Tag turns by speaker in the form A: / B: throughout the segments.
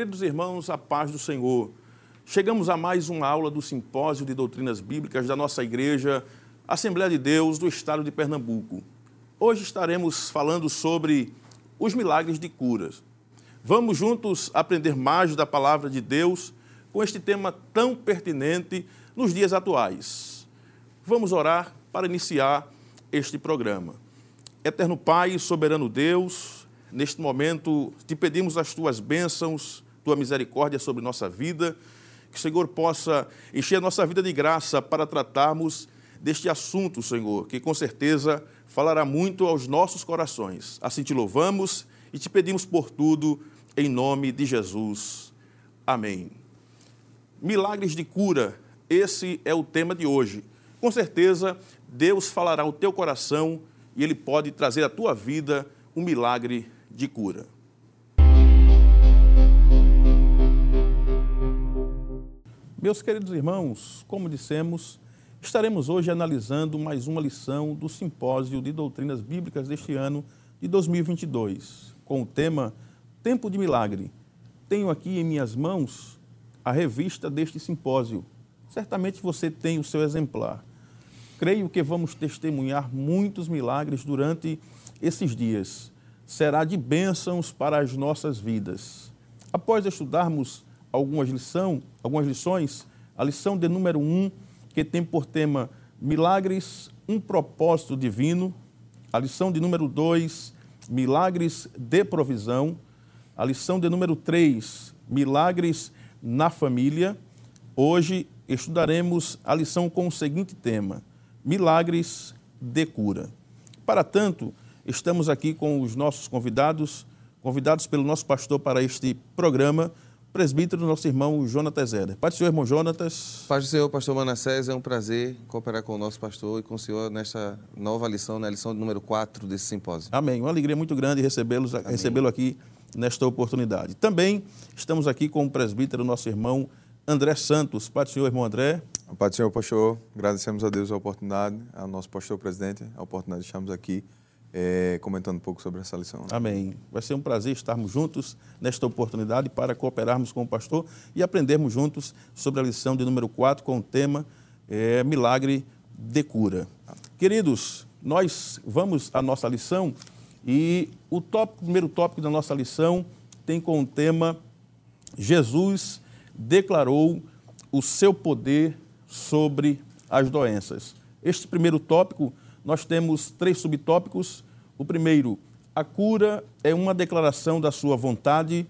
A: Queridos irmãos, a paz do Senhor. Chegamos a mais uma aula do Simpósio de Doutrinas Bíblicas da nossa igreja, Assembleia de Deus do Estado de Pernambuco. Hoje estaremos falando sobre os milagres de curas. Vamos juntos aprender mais da palavra de Deus com este tema tão pertinente nos dias atuais. Vamos orar para iniciar este programa. Eterno Pai, soberano Deus, Neste momento, te pedimos as tuas bênçãos, tua misericórdia sobre nossa vida, que o Senhor possa encher a nossa vida de graça para tratarmos deste assunto, Senhor, que com certeza falará muito aos nossos corações. Assim te louvamos e te pedimos por tudo, em nome de Jesus. Amém. Milagres de cura, esse é o tema de hoje. Com certeza, Deus falará ao teu coração e Ele pode trazer à tua vida um milagre de cura. Meus queridos irmãos, como dissemos, estaremos hoje analisando mais uma lição do Simpósio de Doutrinas Bíblicas deste ano de 2022, com o tema Tempo de Milagre. Tenho aqui em minhas mãos a revista deste simpósio. Certamente você tem o seu exemplar. Creio que vamos testemunhar muitos milagres durante esses dias será de bênçãos para as nossas vidas. Após estudarmos algumas, lição, algumas lições, a lição de número 1, um, que tem por tema Milagres, um propósito divino, a lição de número 2, Milagres de provisão, a lição de número 3, Milagres na família. Hoje estudaremos a lição com o seguinte tema: Milagres de cura. Para tanto, Estamos aqui com os nossos convidados, convidados pelo nosso pastor para este programa, presbítero nosso irmão Jonatas Zeder. Pai do Senhor, irmão Jonatas.
B: Pai do Senhor, pastor Manassés, é um prazer cooperar com o nosso pastor e com o senhor nesta nova lição, na lição número 4 desse simpósio.
A: Amém. Uma alegria muito grande recebê-lo recebê aqui nesta oportunidade. Também estamos aqui com o presbítero, nosso irmão André Santos. Pai do Senhor, irmão André.
C: Pai do Senhor, pastor, agradecemos a Deus a oportunidade, ao nosso pastor presidente, a oportunidade de estarmos aqui é, comentando um pouco sobre essa lição. Né?
A: Amém. Vai ser um prazer estarmos juntos nesta oportunidade para cooperarmos com o pastor e aprendermos juntos sobre a lição de número 4 com o tema é, Milagre de Cura. Queridos, nós vamos à nossa lição e o, tópico, o primeiro tópico da nossa lição tem com o tema Jesus declarou o seu poder sobre as doenças. Este primeiro tópico nós temos três subtópicos. O primeiro, a cura é uma declaração da sua vontade.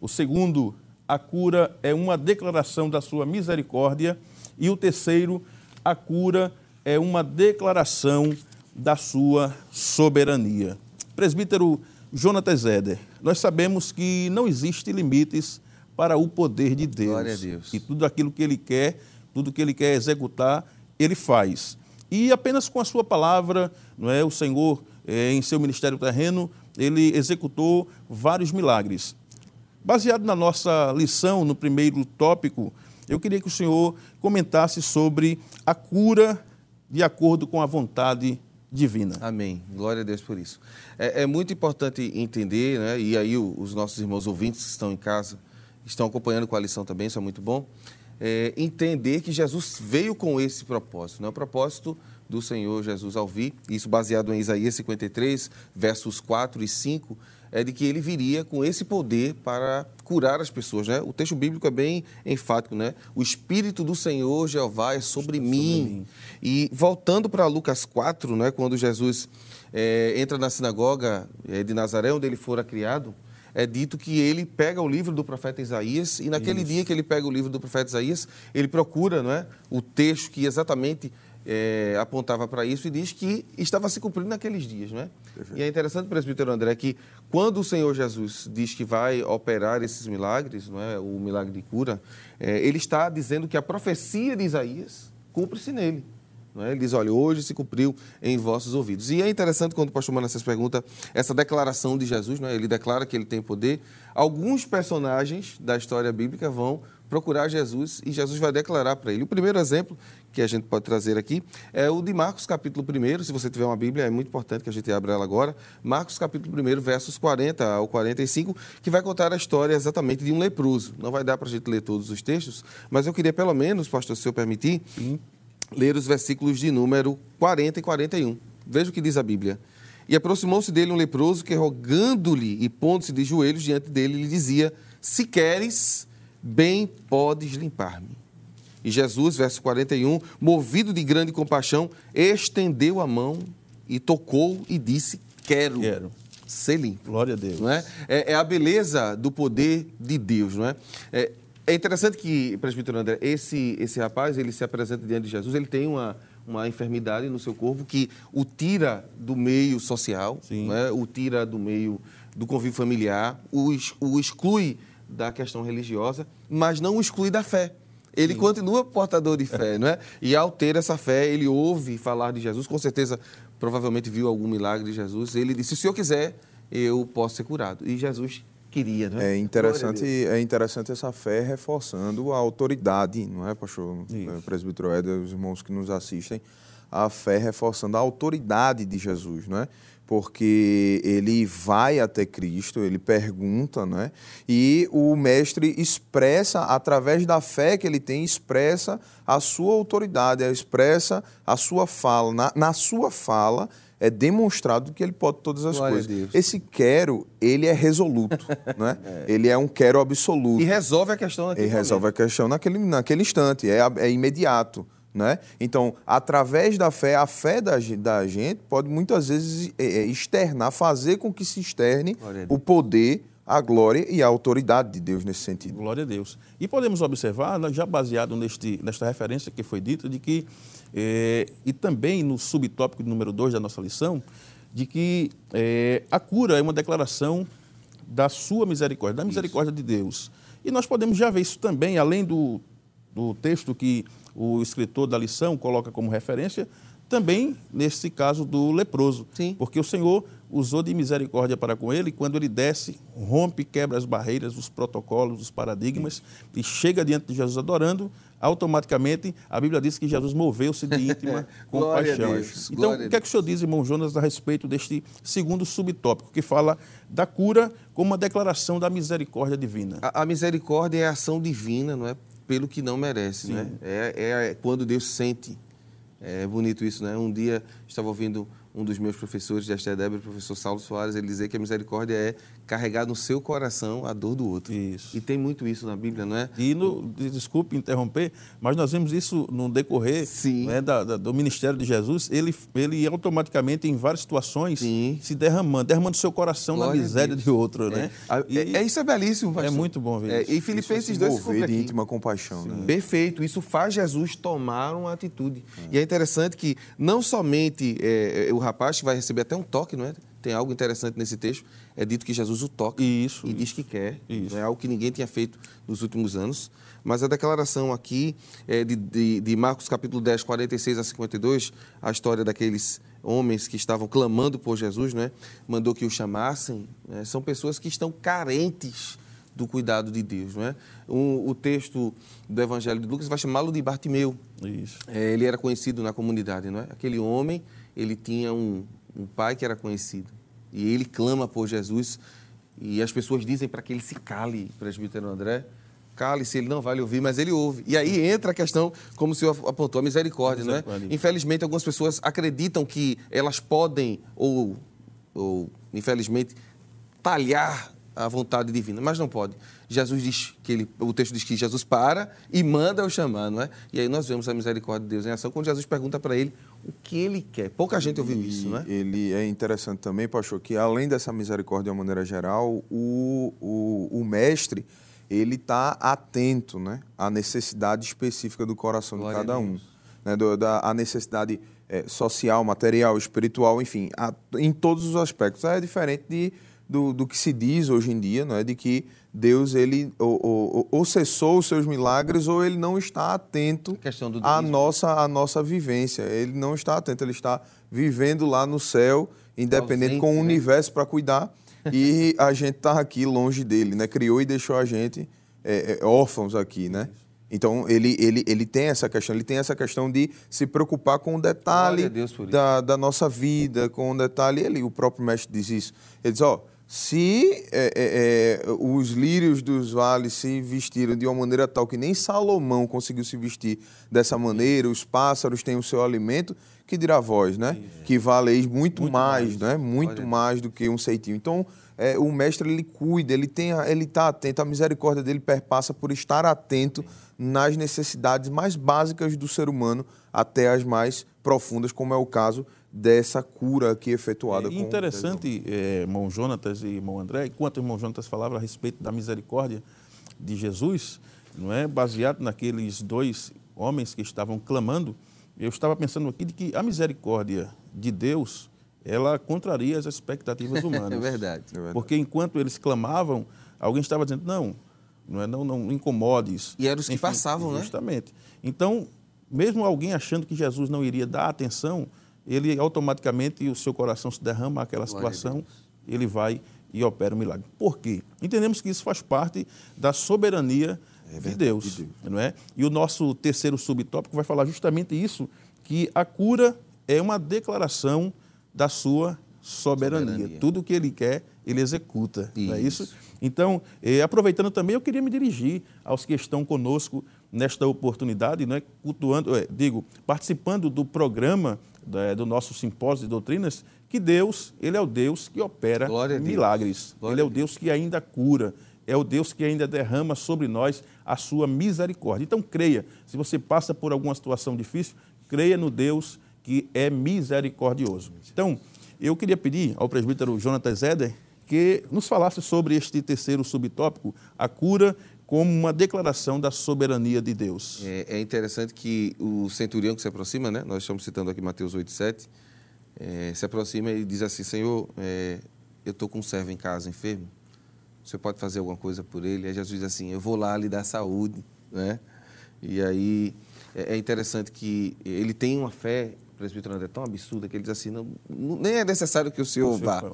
A: O segundo, a cura é uma declaração da sua misericórdia. E o terceiro, a cura é uma declaração da sua soberania. Presbítero Jonatas Eder, nós sabemos que não existe limites para o poder de Deus.
B: Glória a Deus.
A: E tudo aquilo que ele quer, tudo que ele quer executar, ele faz. E apenas com a sua palavra, não é, o Senhor, é, em seu ministério terreno, ele executou vários milagres. Baseado na nossa lição, no primeiro tópico, eu queria que o Senhor comentasse sobre a cura de acordo com a vontade divina.
B: Amém. Glória a Deus por isso. É, é muito importante entender, né, e aí os nossos irmãos ouvintes que estão em casa estão acompanhando com a lição também, isso é muito bom é, entender que Jesus veio com esse propósito, né? o propósito do Senhor Jesus ao vir, isso baseado em Isaías 53, versos 4 e 5, é de que ele viria com esse poder para curar as pessoas, né? O texto bíblico é bem enfático, né? O Espírito do Senhor Jeová é sobre, mim. mim. E voltando para Lucas 4, né? Quando Jesus é, entra na sinagoga é, de Nazaré, onde ele fora criado, é dito que ele pega o livro do profeta Isaías e naquele Isso. dia que ele pega o livro do profeta Isaías, ele procura não é, o texto que exatamente é, apontava para isso e diz que estava se cumprindo naqueles dias. Não é? E é interessante, presbítero André, que quando o Senhor Jesus diz que vai operar esses milagres, não é, o milagre de cura, é, ele está dizendo que a profecia de Isaías cumpre-se nele. É? Ele diz, olha, hoje se cumpriu em vossos ouvidos. E é interessante quando o pastor Manassés pergunta essa declaração de Jesus, é? ele declara que ele tem poder. Alguns personagens da história bíblica vão procurar Jesus e Jesus vai declarar para ele. O primeiro exemplo que a gente pode trazer aqui é o de Marcos, capítulo 1. Se você tiver uma Bíblia, é muito importante que a gente abra ela agora. Marcos, capítulo 1, versos 40 ao 45, que vai contar a história exatamente de um leproso. Não vai dar para a gente ler todos os textos, mas eu queria pelo menos, pastor, se eu permitir, Sim. Ler os versículos de número 40 e 41. Veja o que diz a Bíblia. E aproximou-se dele um leproso que, rogando-lhe e pondo-se de joelhos diante dele, lhe dizia: Se queres, bem podes limpar-me. E Jesus, verso 41, movido de grande compaixão, estendeu a mão e tocou e disse: Quero. Quero. Ser limpo.
A: Glória a Deus.
B: Não é? É, é a beleza do poder de Deus, não é? é? É interessante que, presbítero André, esse, esse rapaz, ele se apresenta diante de Jesus, ele tem uma, uma enfermidade no seu corpo que o tira do meio social, é? o tira do meio do convívio familiar, o, o exclui da questão religiosa, mas não o exclui da fé. Ele Sim. continua portador de fé, não é? E ao ter essa fé, ele ouve falar de Jesus, com certeza, provavelmente viu algum milagre de Jesus. Ele disse: Se o senhor quiser, eu posso ser curado. E Jesus queria, não
C: é? É interessante, é interessante essa fé reforçando a autoridade, não é, pastor? Isso. É, presbítero Éder, os irmãos que nos assistem, a fé reforçando a autoridade de Jesus, não é? porque ele vai até Cristo, ele pergunta, né? E o mestre expressa, através da fé que ele tem, expressa a sua autoridade, expressa a sua fala. Na, na sua fala é demonstrado que ele pode todas as Glória coisas. Esse quero, ele é resoluto, né? É. Ele é um quero absoluto.
B: E resolve a questão naquele
C: E resolve a questão naquele, naquele instante, é, é imediato. Né? Então, através da fé, a fé da, da gente pode muitas vezes é, é, externar, fazer com que se externe o poder, a glória e a autoridade de Deus nesse sentido.
A: Glória a Deus. E podemos observar, já baseado neste, nesta referência que foi dita, de que, é, e também no subtópico número 2 da nossa lição, de que é, a cura é uma declaração da sua misericórdia, da misericórdia isso. de Deus. E nós podemos já ver isso também, além do, do texto que o escritor da lição coloca como referência, também nesse caso do leproso. Sim. Porque o Senhor usou de misericórdia para com ele quando ele desce, rompe, quebra as barreiras, os protocolos, os paradigmas Sim. e chega diante de Jesus adorando, automaticamente a Bíblia diz que Jesus moveu-se de íntima compaixão. Então, o que é que o senhor diz, irmão Jonas, a respeito deste segundo subtópico, que fala da cura como uma declaração da misericórdia divina?
B: A, a misericórdia é a ação divina, não é? pelo que não merece, né? É, é, quando Deus sente. É bonito isso, né? Um dia estava ouvindo um dos meus professores de Estedébrio, o professor Saulo Soares, ele dizer que a misericórdia é carregar no seu coração a dor do outro. Isso. E tem muito isso na Bíblia, não é?
A: E, no, desculpe interromper, mas nós vemos isso no decorrer né, da, da, do ministério de Jesus, ele, ele automaticamente, em várias situações, Sim. se derramando, derramando seu coração Glória na miséria de outro, é. né?
B: E, é, é, isso é belíssimo, pastor.
A: É muito bom ver é, isso.
B: E Filipenses 2 se
C: de íntima compaixão, né?
B: Perfeito. Isso faz Jesus tomar uma atitude. É. E é interessante que não somente é, o rapaz vai receber até um toque, não é? Tem algo interessante nesse texto. É dito que Jesus o toca isso, e isso. diz que quer. Isso. É algo que ninguém tinha feito nos últimos anos. Mas a declaração aqui é de, de, de, Marcos capítulo 10, 46 a 52, a história daqueles homens que estavam clamando por Jesus, né? mandou que o chamassem. Né? São pessoas que estão carentes do cuidado de Deus. Não é? o, o texto do Evangelho de Lucas vai chamá-lo de Bartimeu. Isso. É, ele era conhecido na comunidade. Não é? Aquele homem ele tinha um, um pai que era conhecido. E ele clama por Jesus. E as pessoas dizem para que ele se cale, presbítero André. Cale-se, ele não vai lhe ouvir, mas ele ouve. E aí entra a questão, como o senhor apontou, a misericórdia, né? Infelizmente, algumas pessoas acreditam que elas podem, ou, ou infelizmente, talhar a vontade divina, mas não pode. Jesus diz que ele, o texto diz que Jesus para e manda o chamar, não é? E aí nós vemos a misericórdia de Deus em ação quando Jesus pergunta para ele o que ele quer. Pouca gente ouviu isso, não é?
C: Ele é interessante também, pastor, que além dessa misericórdia de uma maneira geral, o, o, o mestre ele está atento, né, à necessidade específica do coração Glória de cada um, né, do, da a necessidade é, social, material, espiritual, enfim, a, em todos os aspectos. É diferente de do, do que se diz hoje em dia, não é? De que Deus ele ou, ou, ou cessou os seus milagres ou ele não está atento à nossa, à nossa vivência. Ele não está atento, ele está vivendo lá no céu, independente, ausente, com o né? universo para cuidar. E a gente está aqui longe dele, né? Criou e deixou a gente é, é, órfãos aqui, né? Então ele, ele, ele tem essa questão, ele tem essa questão de se preocupar com o detalhe da, da nossa vida, com o detalhe. Ele, o próprio mestre diz isso. Ele diz, ó, se é, é, é, os lírios dos vales se vestiram de uma maneira tal que nem Salomão conseguiu se vestir dessa maneira, os pássaros têm o seu alimento, que dirá vós, né? Sim, que valeis muito, muito mais, mais, né? Muito Olha. mais do que um ceitinho. Então, é, o mestre ele cuida, ele tem, ele está atento, a misericórdia dele perpassa por estar atento nas necessidades mais básicas do ser humano até as mais profundas, como é o caso dessa cura aqui efetuada. É
A: interessante, é, irmão Jonatas e irmão André, enquanto o irmão Jonatas falava a respeito da misericórdia de Jesus, não é baseado naqueles dois homens que estavam clamando, eu estava pensando aqui de que a misericórdia de Deus, ela contraria as expectativas humanas.
B: é, verdade, é
A: verdade. Porque enquanto eles clamavam, alguém estava dizendo, não, não, é, não, não incomodes.
B: E eram os que Enfim, passavam,
A: justamente. né? Justamente. Então, mesmo alguém achando que Jesus não iria dar atenção, ele automaticamente, o seu coração se derrama àquela situação, ele vai e opera o milagre. Por quê? Entendemos que isso faz parte da soberania é de, Deus, de Deus, não é? E o nosso terceiro subtópico vai falar justamente isso, que a cura é uma declaração da sua soberania. soberania. Tudo o que ele quer, ele executa, isso. não é isso? Então, eh, aproveitando também, eu queria me dirigir aos que estão conosco nesta oportunidade, não é? cultuando, é, digo, participando do programa é, do nosso simpósio de doutrinas, que Deus, Ele é o Deus que opera milagres. Ele é o Deus que ainda cura, é o Deus que ainda derrama sobre nós a sua misericórdia. Então creia, se você passa por alguma situação difícil, creia no Deus que é misericordioso. Então, eu queria pedir ao presbítero Jonathan Zeder que nos falasse sobre este terceiro subtópico, a cura como uma declaração da soberania de Deus.
B: É, é, interessante que o centurião que se aproxima, né? nós estamos citando aqui Mateus 8, 7, é, se aproxima e diz assim, Senhor, é, eu estou com um servo em casa enfermo, você pode fazer alguma coisa por ele? Aí Jesus diz assim, eu vou lá lhe dar saúde, né? E aí é, é interessante que ele tem uma fé, o presbítero André, tão absurda que ele diz assim, não, nem é necessário que o Senhor, o senhor vá,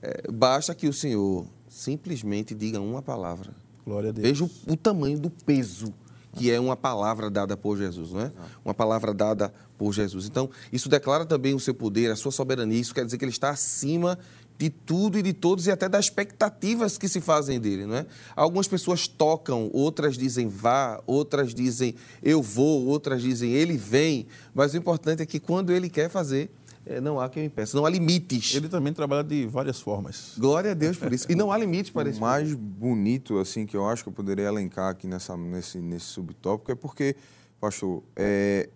B: é, basta que o Senhor simplesmente diga uma palavra,
A: Glória a Deus.
B: Veja o, o tamanho do peso que é uma palavra dada por Jesus, não é? Uma palavra dada por Jesus. Então, isso declara também o seu poder, a sua soberania. Isso quer dizer que ele está acima de tudo e de todos e até das expectativas que se fazem dele, não é? Algumas pessoas tocam, outras dizem vá, outras dizem eu vou, outras dizem ele vem, mas o importante é que quando ele quer fazer, é, não há quem impeça, não há limites.
A: Ele também trabalha de várias formas.
B: Glória a Deus por isso. E não há limites para isso.
C: O mais bonito, assim, que eu acho que eu poderia elencar aqui nessa, nesse, nesse subtópico é porque, pastor, é,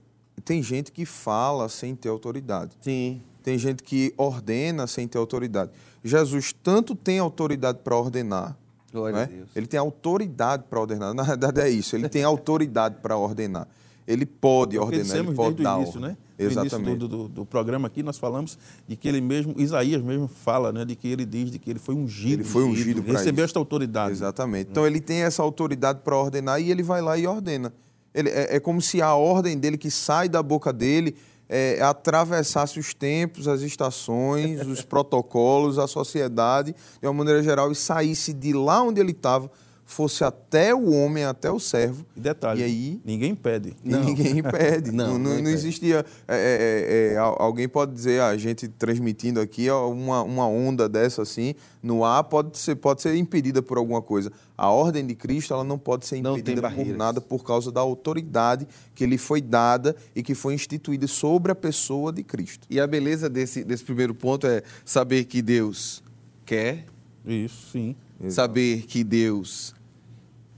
C: tem gente que fala sem ter autoridade.
B: Sim.
C: Tem gente que ordena sem ter autoridade. Jesus tanto tem autoridade para ordenar,
B: Glória né? a Deus.
C: Ele tem autoridade para ordenar. Na verdade é isso, ele tem autoridade para ordenar. Ele pode ordenar, ele pode dar início,
A: né? Exatamente. No início do, do, do, programa aqui, nós falamos de que ele mesmo, Isaías mesmo fala, né, de que ele diz de que ele foi ungido.
C: Ele foi ungido, ungido
A: Recebeu esta autoridade.
C: Exatamente. Então ele tem essa autoridade para ordenar e ele vai lá e ordena. Ele, é, é, como se a ordem dele que sai da boca dele é, atravessasse os tempos, as estações, os protocolos, a sociedade, de uma maneira geral, e saísse de lá onde ele estava fosse até o homem, até o servo.
A: E detalhe,
C: e aí,
A: ninguém impede.
C: Não. Ninguém impede. não, não, não, não existia. É, é, é, alguém pode dizer, a gente transmitindo aqui, uma, uma onda dessa assim, no ar, pode ser, pode ser impedida por alguma coisa. A ordem de Cristo ela não pode ser impedida por nada por causa da autoridade que lhe foi dada e que foi instituída sobre a pessoa de Cristo.
B: E a beleza desse, desse primeiro ponto é saber que Deus quer.
A: Isso, sim.
B: Saber que Deus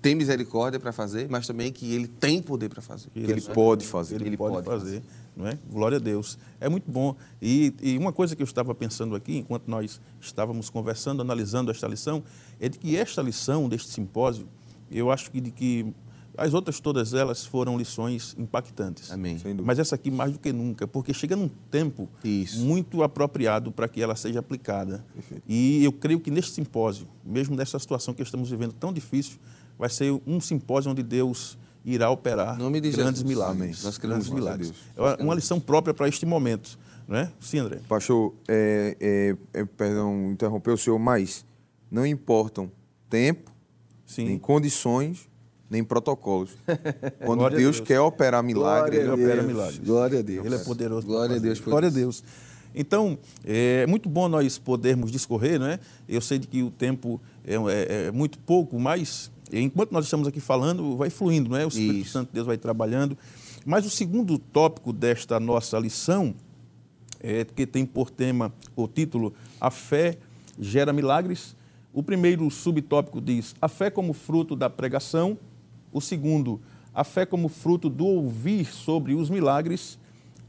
B: tem misericórdia para fazer, mas também que ele tem poder para fazer.
C: Que ele pode fazer.
A: Ele, ele pode, pode fazer, fazer, não é? Glória a Deus. É muito bom. E, e, uma coisa que eu estava pensando aqui, enquanto nós estávamos conversando, analisando esta lição, é de que esta lição deste simpósio, eu acho que de que as outras todas elas foram lições impactantes.
B: Amém.
A: Mas essa aqui mais do que nunca, porque chega num tempo
B: Isso.
A: muito apropriado para que ela seja aplicada. Perfeito. E eu creio que neste simpósio, mesmo nessa situação que estamos vivendo tão difícil, vai ser um simpósio onde Deus irá operar grandes Jesus. milagres.
B: Nós grandes milagres.
A: É uma lição própria para este momento. Não é? Sim, André.
C: Pastor, é, é, é, perdão interromper o senhor, mas não importam tempo,
A: Sim.
C: nem condições, nem protocolos. Quando
A: Glória
C: Deus,
A: Deus.
C: quer operar milagre,
B: Glória
C: ele
B: a
C: opera
B: Deus.
C: milagres.
B: Glória a Deus.
A: Ele é poderoso.
B: Glória a. Deus por
A: Glória a Deus. Então, é muito bom nós podermos discorrer, não é? Eu sei que o tempo é, é- é muito pouco, mas enquanto nós estamos aqui falando, vai fluindo, não é? O Espírito
B: Isso.
A: Santo de Deus vai trabalhando. Mas o segundo tópico desta nossa lição, é, que tem por tema o título A Fé Gera Milagres. O primeiro subtópico diz a fé como fruto da pregação. O segundo, a fé como fruto do ouvir sobre os milagres.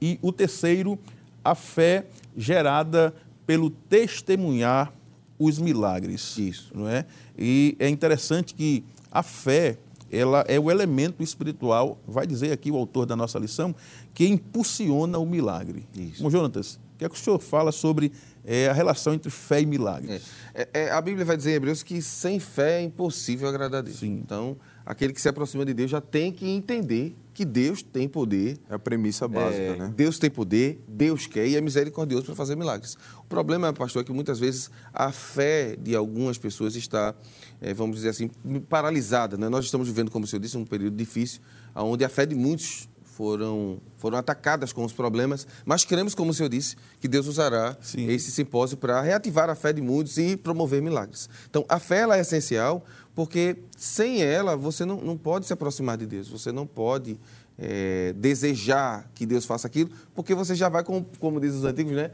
A: E o terceiro, a fé gerada pelo testemunhar os milagres.
B: Isso.
A: Não é? E é interessante que a fé ela é o elemento espiritual, vai dizer aqui o autor da nossa lição, que impulsiona o milagre.
B: Isso.
A: Bom, Jonatas, o que é que o senhor fala sobre eh, a relação entre fé e milagres?
B: É, é, a Bíblia vai dizer em Hebreus que sem fé é impossível agradar a Deus.
A: Sim.
B: Então, aquele que se aproxima de Deus já tem que entender que Deus tem poder.
C: É a premissa básica,
B: é,
C: né?
B: Deus tem poder, Deus quer e é misericordioso para fazer milagres. O problema, pastor, é que muitas vezes a fé de algumas pessoas está, é, vamos dizer assim, paralisada. Né? Nós estamos vivendo, como o senhor disse, um período difícil, onde a fé de muitos foram, foram atacadas com os problemas, mas cremos, como o senhor disse, que Deus usará
A: Sim.
B: esse simpósio para reativar a fé de muitos e promover milagres. Então, a fé é essencial, porque sem ela você não, não pode se aproximar de Deus, você não pode é, desejar que Deus faça aquilo, porque você já vai, com, como dizem os antigos, né?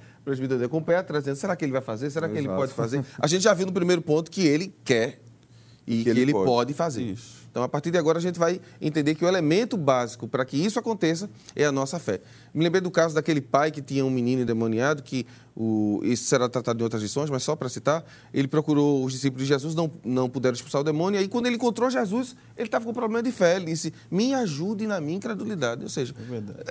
B: Com o pé atrás, dizendo, será que ele vai fazer? Será que ele
C: Exato.
B: pode fazer? A gente já viu no primeiro ponto que ele quer e que, ele, pode. fazer.
A: Isso.
B: Então, a partir de agora, a gente vai entender que o elemento básico para que isso aconteça é a nossa fé. Me lembrei do caso daquele pai que tinha um menino endemoniado, que o, isso será tratado em outras lições, mas só para citar, ele procurou os discípulos de Jesus, não, não puderam expulsar o demônio, e aí quando ele encontrou Jesus, ele estava com problema de fé, ele disse, me ajude na minha incredulidade. Ou seja,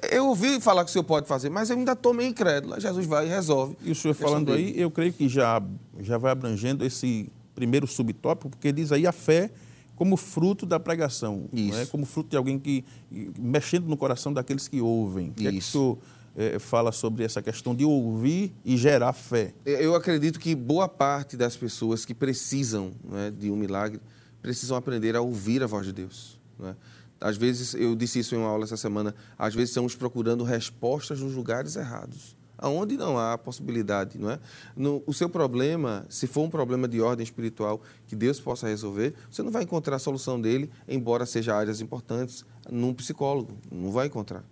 A: É
B: eu ouvi falar que o senhor pode fazer, mas eu ainda estou meio incrédulo. Jesus vai e resolve.
A: E o senhor falando aí, eu creio que já, já vai abrangendo esse primeiro subtópico, porque diz aí a fé como fruto da pregação, é?
B: Isso.
A: como fruto de alguém que, mexendo no coração daqueles que ouvem. O que é que
B: Isso.
A: eh, fala sobre essa questão de ouvir e gerar fé?
B: Eu acredito que boa parte das pessoas que precisam né, de um milagre precisam aprender a ouvir a voz de Deus. né? Às vezes, eu disse isso em uma aula essa semana, às vezes estamos procurando respostas nos lugares errados, aonde não há possibilidade. Não é? No, o seu problema, se for um problema de ordem espiritual que Deus possa resolver, você não vai encontrar a solução dele, embora seja áreas importantes, num psicólogo. Não vai encontrar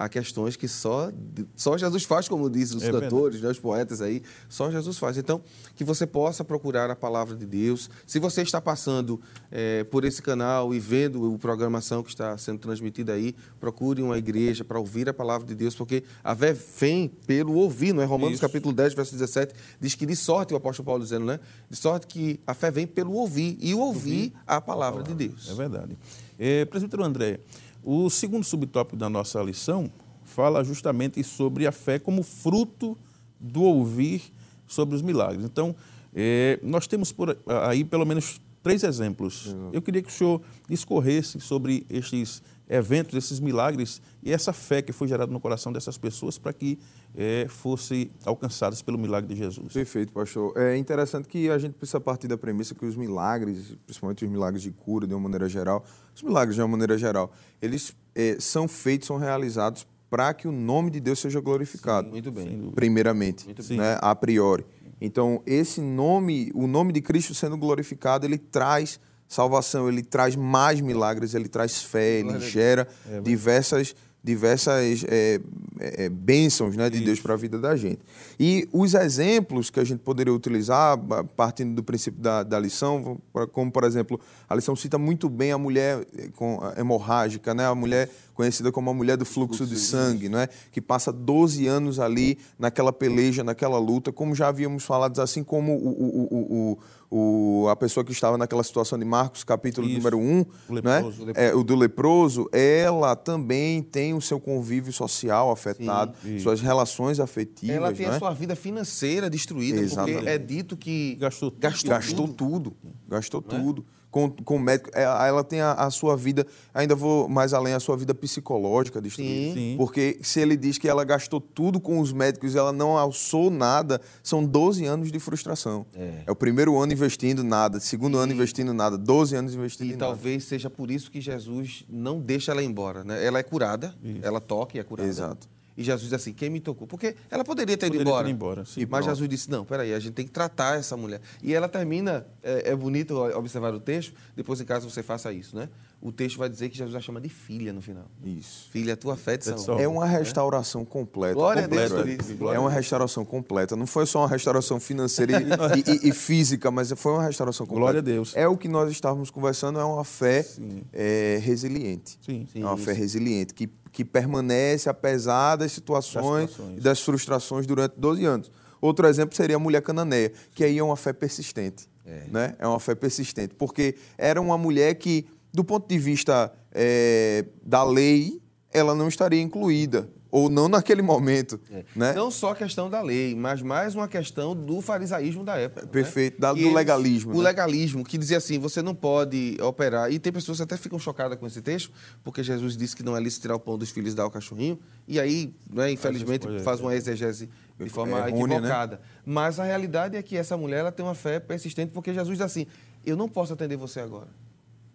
B: há questões que só, só Jesus faz, como dizem os
A: É
B: cantores, né, os poetas aí, só Jesus faz. Então, que você possa procurar a palavra de Deus. Se você está passando eh, por esse canal e vendo a programação que está sendo transmitida aí, procure uma igreja para ouvir a palavra de Deus, porque a fé vem pelo ouvir, não é? Romanos
A: Isso.
B: capítulo 10, verso 17, diz que de sorte, o apóstolo Paulo dizendo, né? De sorte que a fé vem pelo ouvir, e o ouvir a palavra de Deus.
A: É verdade. Eh, presbítero André, o segundo subtópico da nossa lição fala justamente sobre a fé como fruto do ouvir sobre os milagres. Então, eh, nós temos por aí pelo menos três exemplos. Eu queria que o senhor discorresse sobre estes eventos, esses milagres e essa fé que foi gerada no coração dessas pessoas para que eh, fossem alcançadas pelo milagre de Jesus.
C: Perfeito, pastor. É interessante que a gente precisa partir da premissa que os milagres, principalmente os milagres de cura, de uma maneira geral, os milagres de uma maneira geral, eles eh, são feitos, são realizados para que o nome de Deus seja glorificado.
B: Muito bem.
C: Primeiramente,
A: bem.
C: né, a priori. Então, esse nome, o nome de Cristo sendo glorificado, ele traz salvação, ele traz mais milagres, ele traz fé, ele gera diversas diversas é, é, bênçãos né, de Deus para a vida da gente. E os exemplos que a gente poderia utilizar, partindo do princípio da, da lição, como, por exemplo, a lição cita muito bem a mulher eh, com a hemorrágica, né, a mulher conhecida como a mulher do fluxo de sangue, né, que passa 12 anos ali naquela peleja, naquela luta, como já havíamos falado, assim como o, o, o, o, o- a pessoa que estava naquela situação de Marcos, capítulo
A: Isso.
C: número 1,
A: O
C: né, é, o do leproso, ela também tem o seu convívio social afetado, suas relações afetivas.
B: Ela tem
C: né?
B: a sua vida financeira destruída,
C: Exatamente.
B: porque é dito que
A: Gastou tudo.
B: gastou,
C: Gastou
B: tudo.
C: tudo. Gastou tudo. Com, com o médico. É, Ela tem a, a sua vida, ainda vou mais além, a sua vida psicológica destruída.
B: Sim.
A: Sim.
C: Porque se ele diz que ela gastou tudo com os médicos e ela não alçou nada, são 12 anos de frustração.
B: É.
C: o primeiro ano investindo nada, segundo ano investindo nada, 12 anos investindo
B: E
C: em nada.
B: talvez seja por isso que Jesus não deixa ela embora, né? Ela é curada, ela toca e é curada.
C: Exato.
B: E Jesus diz assim, quem me tocou? Porque ela poderia ter ido
A: Poderia ter
B: embora.
A: ido embora, sim.
B: mas
C: pronto.
B: Jesus disse, não, peraí, a gente tem que tratar essa mulher. E ela termina, é, é bonito observar o texto, depois em casa você faça isso, né? O texto vai dizer que Jesus a chama de filha no final.
C: Isso.
B: Filha, a tua fé te salvou.
A: salvou.
C: É uma restauração completa.
B: Glória a Deus
C: completa.
B: por isso,
C: É
B: a
C: uma
B: Deus.
C: restauração completa. Não foi só uma restauração financeira e, e- e física, mas foi uma restauração completa.
A: Glória a Deus.
C: É o que nós estávamos conversando, é uma fé
A: Sim.
C: é, resiliente.
A: Sim.
C: é uma
B: Sim,
C: fé
B: sim.
C: resiliente, que, que permanece apesar das situações,
A: Das situações.
C: e das frustrações durante 12 anos. Outro exemplo seria a mulher cananeia, que aí é uma fé persistente.
B: É.
C: Né? é uma fé persistente, porque era uma mulher que, do ponto de vista é, da lei, ela não estaria incluída, ou não naquele momento.
B: É.
C: Né?
B: Não só a questão da lei, mas mais uma questão do farisaísmo da época. né?
C: Perfeito, da-
B: Que
C: do
B: eles-
C: legalismo,
B: O
C: né?
B: legalismo, que dizia assim, você não pode operar. E tem pessoas que até ficam chocadas com esse texto, porque Jesus disse que não é lícito tirar o pão dos filhos e dar ao cachorrinho. E aí, né, infelizmente,
A: coisas,
B: faz uma exegese de forma
C: É errônea, né?
B: equivocada. Mas a realidade é que essa mulher ela tem uma fé persistente, porque Jesus diz assim, eu não posso atender você agora.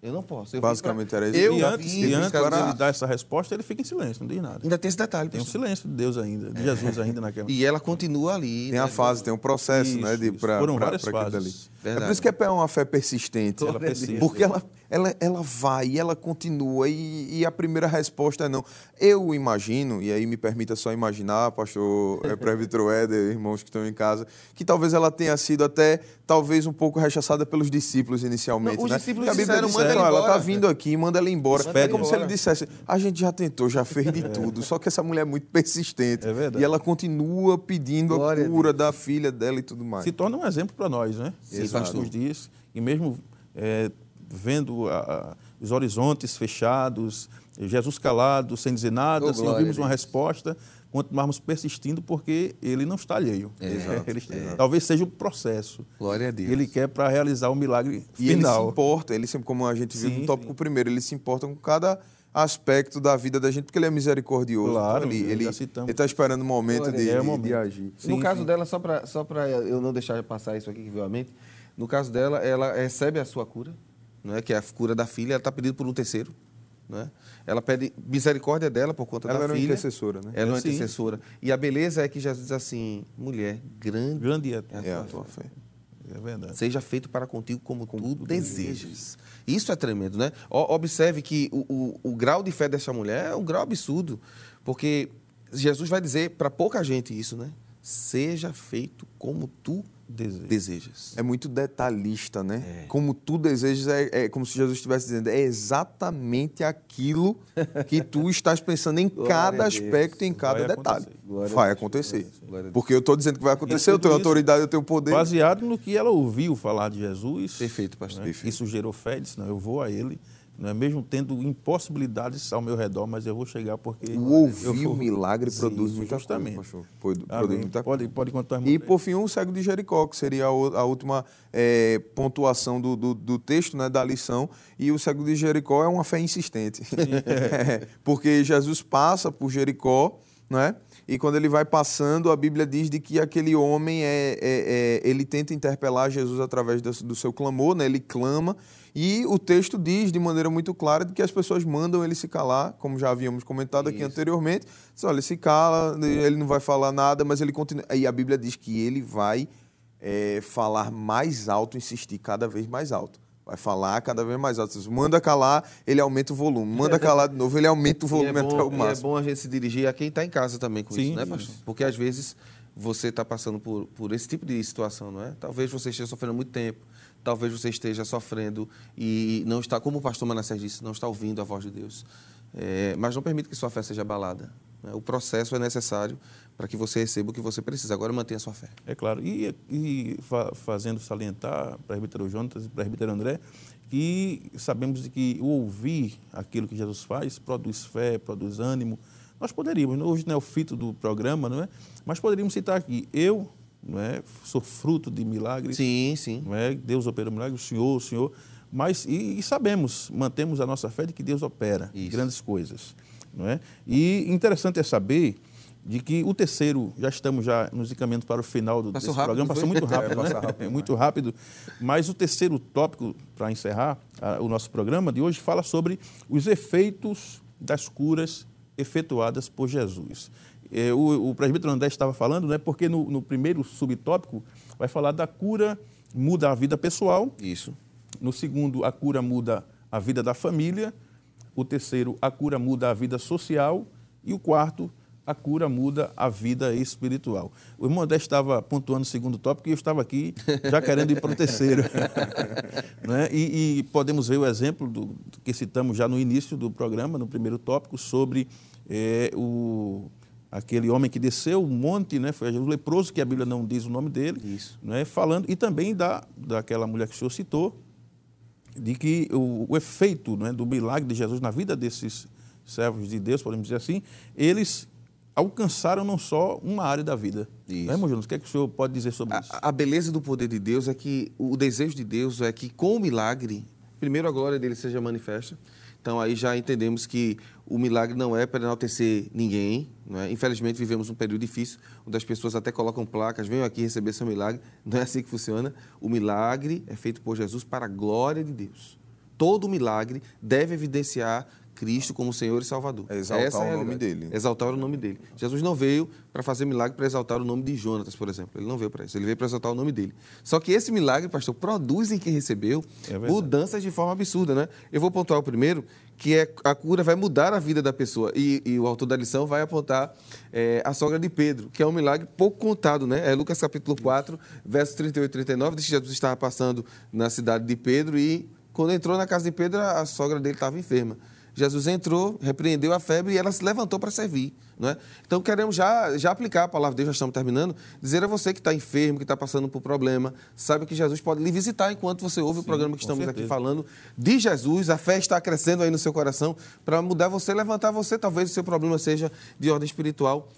B: Eu não posso. Eu
C: Basicamente
B: pra-
C: era isso.
B: Eu
A: E antes, e antes
B: buscar-
A: dele dar essa resposta, ele fica em silêncio, não diz nada.
B: Ainda tem esse detalhe,
A: Tem um silêncio de Deus ainda, de Jesus ainda naquela.
B: E ela continua ali.
C: Tem a
B: né?
C: fase, tem um processo,
A: Isso,
C: né? De,
A: isso.
C: pra,
A: Foram
C: pra-
A: várias
C: pra aquilo
A: fases.
C: É
B: Verdade.
C: por isso que é uma fé persistente.
A: Ela persiste.
C: Porque ela, ela, ela vai ela continua, e, e a primeira resposta é não. Eu imagino, e aí me permita só imaginar, pastor é, presbítero Éder, irmãos que estão em casa, que talvez ela tenha sido até, talvez, um pouco rechaçada pelos discípulos inicialmente.
B: Não, os
C: né?
B: discípulos
C: Porque a Bíblia
B: disseram,
C: diz,
B: "Manda ela
C: "Ó, ela
B: embora."
C: está vindo aqui, manda ela embora.
B: Manda
C: é como se ele
B: embora.
C: dissesse, a gente já tentou, já fez de tudo, só que essa mulher é muito persistente.
A: É verdade.
C: E ela continua pedindo
B: Glória a
C: a cura da filha dela e tudo mais.
A: se torna um exemplo para nós, né?
B: Sim, Pastor.
A: últimos dias. E mesmo é, vendo a- a- os horizontes fechados, Jesus calado, sem dizer nada,
B: Oh,
A: sem ouvirmos uma resposta, continuarmos persistindo porque ele não está alheio.
B: Exato,
A: Ele está- Talvez seja o processo.
B: Glória a Deus.
A: Ele quer para realizar o milagre
C: E ele se
A: final.
C: importa, ele sempre, como a gente viu
A: Sim,
C: no tópico
A: sim.
C: primeiro, ele se importa com cada aspecto da vida da gente, porque ele é misericordioso.
A: Claro,
C: Então, ele,
A: já
C: ele,
A: citamos.
C: ele tá esperando o momento
B: Glória.
A: É o momento.
C: de agir.
B: no
A: Sim,
B: caso
A: sim.
B: dela, só para só pra eu não deixar passar isso aqui que veio à mente, no caso dela, ela recebe a sua cura, né, que é a cura da filha, ela está pedindo por um terceiro. Né? Ela pede misericórdia dela por conta
C: Ela
B: da
C: era uma
B: filha.
C: intercessora, né?
B: Ela é uma
A: Sim.
B: intercessora. E a beleza é que Jesus diz assim, mulher, grande
A: Grande é,
C: É a tua fé.
A: é verdade.
B: seja feito para contigo como, tu desejas. Isso é tremendo, né? O- Observe que o, o- o grau de fé dessa mulher é um grau absurdo, porque Jesus vai dizer para pouca gente isso, né? Seja feito como tu
A: Desejo.
B: desejas.
C: É muito detalhista, né? Como tu desejas, é, é como se Jesus estivesse dizendo, é exatamente aquilo que tu estás pensando em
B: Glória
C: cada aspecto, em cada
A: Vai
C: detalhe.
A: acontecer.
C: Vai acontecer. Porque eu estou dizendo que vai acontecer, eu tenho
A: isso
C: autoridade, eu tenho poder.
A: Baseado no que ela ouviu falar de Jesus.
B: Perfeito, pastor.
A: né?
B: Perfeito.
A: Isso gerou fé, disse, não, eu vou a ele, não é mesmo tendo impossibilidades ao meu redor, mas eu vou chegar porque...
C: O ouvir o milagre
A: Sim,
C: produz
A: isso,
C: muita
A: justamente.
C: coisa, pastor. Produz muita coisa.
A: Pode, pode contar.
C: E, por fim, o cego de Jericó, que seria a, a última eh, pontuação do, do, do texto, né, da lição. E o cego de Jericó é uma fé insistente. É, Porque Jesus passa por Jericó, né? E quando ele vai passando, a Bíblia diz de que aquele homem é, é- é- ele tenta interpelar Jesus através do, do seu clamor, né? Ele clama e o texto diz de maneira muito clara de que as pessoas mandam ele se calar, como já havíamos comentado aqui
B: Isso.
C: anteriormente. Diz, olha, se cala, ele não vai falar nada, mas ele continua. E a Bíblia diz que ele vai é, falar mais alto, insistir cada vez mais alto. Vai falar cada vez mais alto. Manda calar, ele aumenta o volume. Manda calar de novo, ele aumenta o
B: E
C: volume
B: é,
C: até o
B: bom, é
C: máximo.
B: bom a gente se dirigir a quem está em casa também com
A: Sim,
B: isso, né, pastor? Porque às vezes você está passando por, por esse tipo de situação, não é? Talvez você esteja sofrendo muito tempo, talvez você esteja sofrendo e não está, como o pastor Manassés disse, não está ouvindo a voz de Deus. É, mas não permita que sua fé seja abalada. né? O processo é necessário para que você receba o que você precisa. Agora mantenha a sua fé.
A: É claro. E, e fa- fazendo salientar, presbítero Jonas e presbítero André, que sabemos de que o ouvir aquilo que Jesus faz produz fé, produz ânimo. Nós poderíamos, hoje não é o fito do programa, não é? Mas poderíamos citar aqui, eu não é, sou fruto de milagres,
B: Sim, sim.
A: não é? Deus operou milagres, o Senhor, o Senhor. mas e, e sabemos, mantemos a nossa fé de que Deus opera Isso. grandes coisas. Não é? E interessante é saber de que o terceiro, já estamos já nos encaminhando para o final do desse rápido, programa, passou muito rápido, é, né? rápido, muito rápido, mas o terceiro tópico, para encerrar a, o nosso programa de hoje, fala sobre os efeitos das curas efetuadas por Jesus. É, o, o presbítero André estava falando, né, porque no, no primeiro subtópico vai falar da cura muda a vida pessoal.
B: Isso.
A: No segundo, a cura muda a vida da família. O terceiro, a cura muda a vida social. E o quarto, a cura muda a vida espiritual. O irmão André estava pontuando o segundo tópico e eu estava aqui já querendo ir para o terceiro. né? e, e, podemos ver o exemplo do, do, que citamos já no início do programa, no primeiro tópico, sobre é, o, aquele homem que desceu o monte, né, foi o leproso, que a Bíblia não diz o nome dele,
B: Isso.
A: Né, falando, e também da, daquela mulher que o senhor citou, de que o, o efeito né, do milagre de Jesus na vida desses servos de Deus, podemos dizer assim, eles alcançaram não só uma área da vida. Isso. Né, irmão Jonas? O que, é que o senhor pode dizer sobre
B: a,
A: isso?
B: A beleza do poder de Deus é que o desejo de Deus é que com o milagre, primeiro a glória dele seja manifesta. Então aí já entendemos que o milagre não é para enaltecer ninguém. Não é? Infelizmente vivemos um período difícil, onde as pessoas até colocam placas, venham aqui receber seu milagre. Não é assim que funciona. O milagre é feito por Jesus para a glória de Deus. Todo milagre deve evidenciar Cristo como Senhor e Salvador.
C: É exaltar Essa é o nome dele.
B: Exaltar o nome dele. Jesus não veio para fazer milagre para exaltar o nome de Jonatas, por exemplo. Ele não veio para isso. Ele veio para exaltar o nome dele. Só que esse milagre, pastor, produz em quem recebeu é mudanças de forma absurda, né? Eu vou pontuar o primeiro, que é a cura vai mudar a vida da pessoa. E, e o autor da lição vai apontar é, a sogra de Pedro, que é um milagre pouco contado, né? É Lucas capítulo 4, versos 38 e 39, diz que Jesus estava passando na cidade de Pedro e quando entrou na casa de Pedro, a sogra dele estava enferma. Jesus entrou, repreendeu a febre e ela se levantou para servir. Não é? Então, queremos já, já aplicar a palavra de Deus, já estamos terminando, dizer a você que está enfermo, que está passando por problema, sabe que Jesus pode lhe visitar enquanto você ouve Sim, o programa que estamos certeza. aqui falando de Jesus. A fé está crescendo aí no seu coração para mudar você, levantar você. Talvez o seu problema seja de ordem espiritual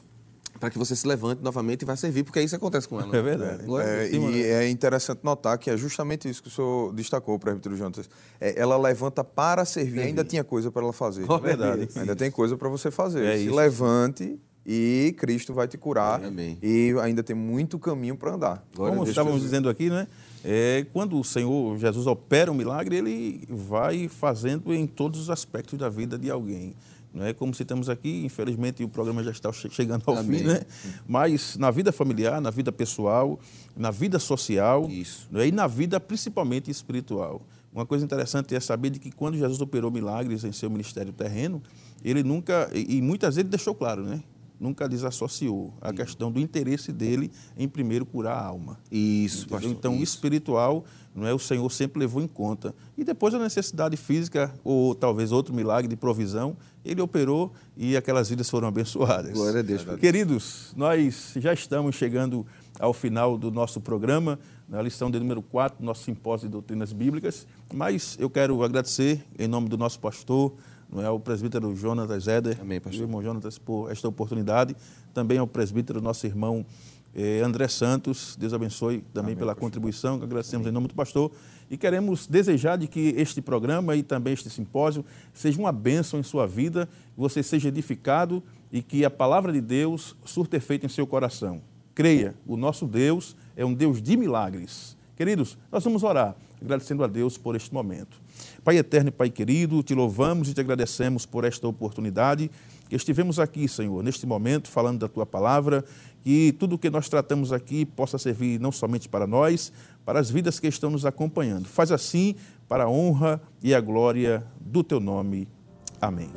B: para que você se levante novamente e vá servir, porque isso acontece com ela.
A: É verdade.
C: É, e é interessante notar que é justamente isso que o senhor destacou, presbítero Jonas. É, ela levanta para servir, ainda tinha coisa para ela fazer.
A: É verdade.
C: Ainda tem coisa para você fazer. É se isso. levante e Cristo vai te curar.
B: Amém.
C: E ainda tem muito caminho para andar.
A: Glória Como estávamos dizendo aqui, né? É, quando o Senhor Jesus opera um milagre, ele vai fazendo em todos os aspectos da vida de alguém. É como citamos aqui, infelizmente o programa já está chegando ao Amém. fim, né? Mas na vida familiar, na vida pessoal, na vida social,
B: Isso.
A: Não é? e na vida principalmente espiritual. Uma coisa interessante é saber de que quando Jesus operou milagres em seu ministério terreno, ele nunca, e muitas vezes ele deixou claro, né? Nunca desassociou a questão do interesse dele em primeiro curar a alma.
B: Isso, pastor,
A: Então,
B: isso.
A: o espiritual, não é, o Senhor sempre levou em conta. E depois a necessidade física ou talvez outro milagre de provisão, ele operou e aquelas vidas foram abençoadas.
B: Glória a Deus.
A: Queridos, nós já estamos chegando ao final do nosso programa, na lição de número 4 do nosso simpósio de doutrinas bíblicas, mas eu quero agradecer em nome do nosso pastor, não é o presbítero Jonatas Éder,
B: Amém, pastor.
A: irmão Jonatas, por esta oportunidade. Também ao presbítero, nosso irmão eh, André Santos. Deus abençoe também Amém, pela pastor. contribuição, agradecemos Amém. em nome do pastor. E queremos desejar de que este programa e também este simpósio seja uma bênção em sua vida, que você seja edificado e que a palavra de Deus surta efeito em seu coração. Creia, o nosso Deus é um Deus de milagres. Queridos, nós vamos orar, agradecendo a Deus por este momento. Pai eterno e Pai querido, te louvamos e te agradecemos por esta oportunidade que estivemos aqui, Senhor, neste momento, falando da tua palavra, que tudo o que nós tratamos aqui possa servir não somente para nós, para as vidas que estão nos acompanhando. Faz assim para a honra e a glória do teu nome. Amém.